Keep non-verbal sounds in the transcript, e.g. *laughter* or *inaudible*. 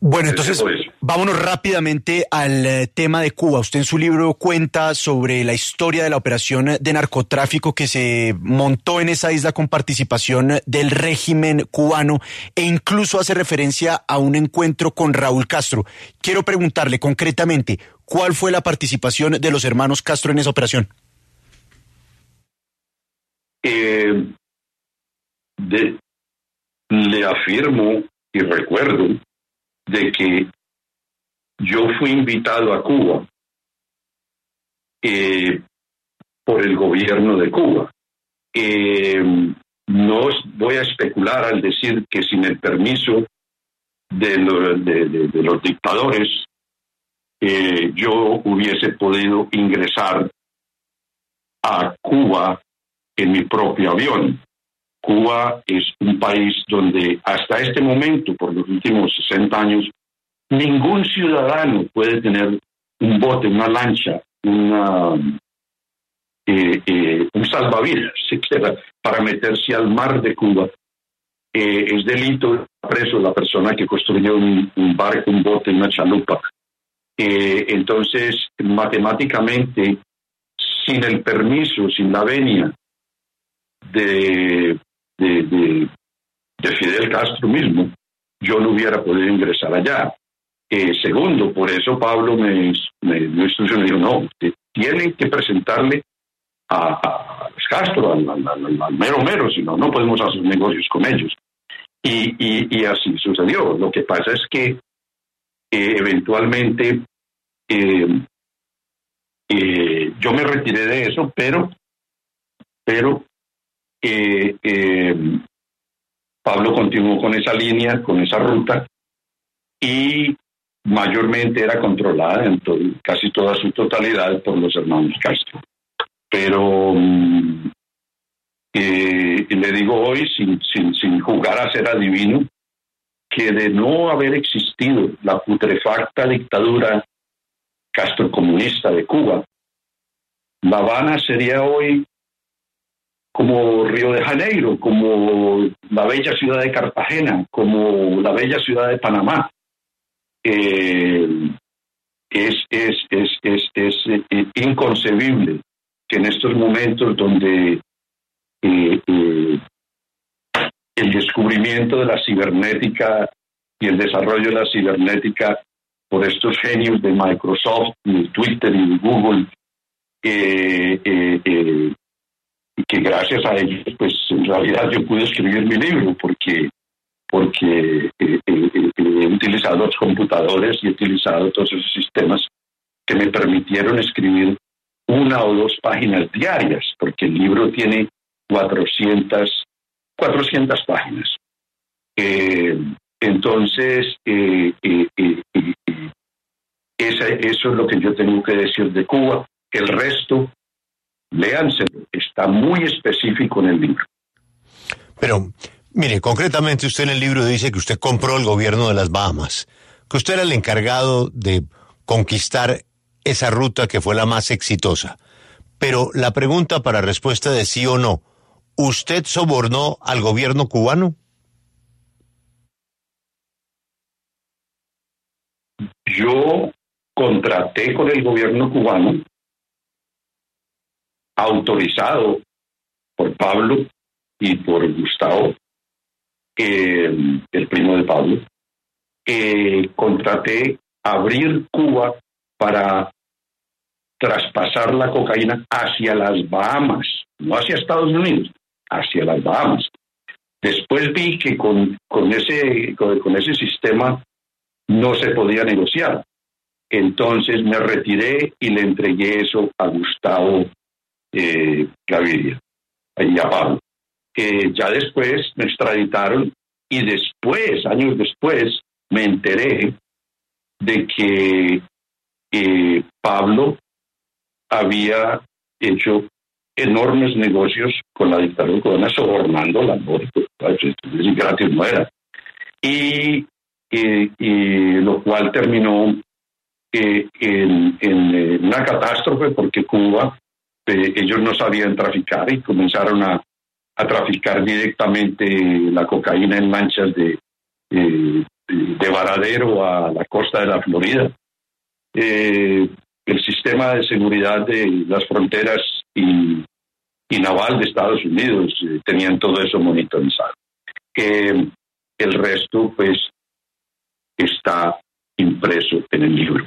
Bueno, entonces vámonos rápidamente al eh, tema de Cuba. Usted en su libro cuenta sobre la historia de la operación de narcotráfico que se montó en esa isla con participación del régimen cubano e incluso hace referencia a un encuentro con Raúl Castro. Quiero preguntarle concretamente, ¿cuál fue la participación de los hermanos Castro en esa operación? Eh, de- le afirmo y recuerdo de que yo fui invitado a Cuba eh, por el gobierno de Cuba. Eh, no voy a especular al decir que sin el permiso de- de los dictadores eh, yo hubiese podido ingresar a Cuba en mi propio avión. Cuba es un país donde hasta este momento, por los últimos 60 años, ningún ciudadano puede tener un bote, una lancha, una, eh, eh, un salvavidas, *laughs* siquiera, para meterse al mar de Cuba. Eh, es delito preso la persona que construyó un, un barco, un bote, una chalupa. Eh, entonces, matemáticamente, sin el permiso, sin la venia de, de, de- de Fidel Castro mismo, yo no hubiera podido ingresar allá. Eh, segundo, por eso Pablo me, me dio instrucción y dijo, no, usted tiene que presentarle a, a Castro, al, mero mero, si no, no podemos hacer negocios con ellos. Y, y- así sucedió. Lo que pasa es que eh, eventualmente eh, yo me retiré de eso, pero, pero eh, Pablo continuó con esa línea, con esa ruta, y mayormente era controlada en casi toda su totalidad por los hermanos Castro. Pero mm, eh, le digo hoy, sin, sin, sin jugar a ser adivino, que de no haber existido la putrefacta dictadura castrocomunista de Cuba, La Habana sería hoy como Río de Janeiro, como la bella ciudad de Cartagena, como la bella ciudad de Panamá. Eh, es, es, es, es, eh, inconcebible que en estos momentos donde eh, eh, el descubrimiento de la cibernética y el desarrollo de la cibernética por estos genios de Microsoft, y Twitter y Google, eh, que gracias a ellos, pues en realidad yo pude escribir mi libro porque porque eh, eh, eh, he utilizado los computadores y he utilizado todos esos sistemas que me permitieron escribir una o dos páginas diarias, porque el libro tiene 400, 400 páginas. Entonces, eso es lo que yo tengo que decir de Cuba. El resto, léanselo, está muy específico en el libro. Pero, mire, concretamente usted en el libro dice que usted compró el gobierno de las Bahamas, que usted era el encargado de conquistar esa ruta que fue la más exitosa. Pero la pregunta para respuesta de sí o no, ¿usted sobornó al gobierno cubano? Yo contraté con el gobierno cubano, autorizado por Pablo y por Gustavo, el primo de Pablo, eh, contraté abrir Cuba para traspasar la cocaína hacia las Bahamas, no hacia Estados Unidos, hacia las Bahamas. Después vi que con, con ese, con, ese sistema no se podía negociar. Entonces me retiré y le entregué eso a Gustavo eh, Gaviria y a Pablo. que ya después me extraditaron y después, años después, me enteré de que eh, Pablo había hecho enormes negocios con la dictadura cubana sobornando la es gratis no era. Y, y, lo cual terminó eh, en, una catástrofe porque Cuba, ellos no sabían traficar y comenzaron a, a, traficar directamente la cocaína en manchas de, eh, de Varadero a la costa de la Florida. Eh, el sistema de seguridad de las fronteras y, naval de Estados Unidos eh, tenían todo eso monitorizado. El resto, pues, está impreso en el libro.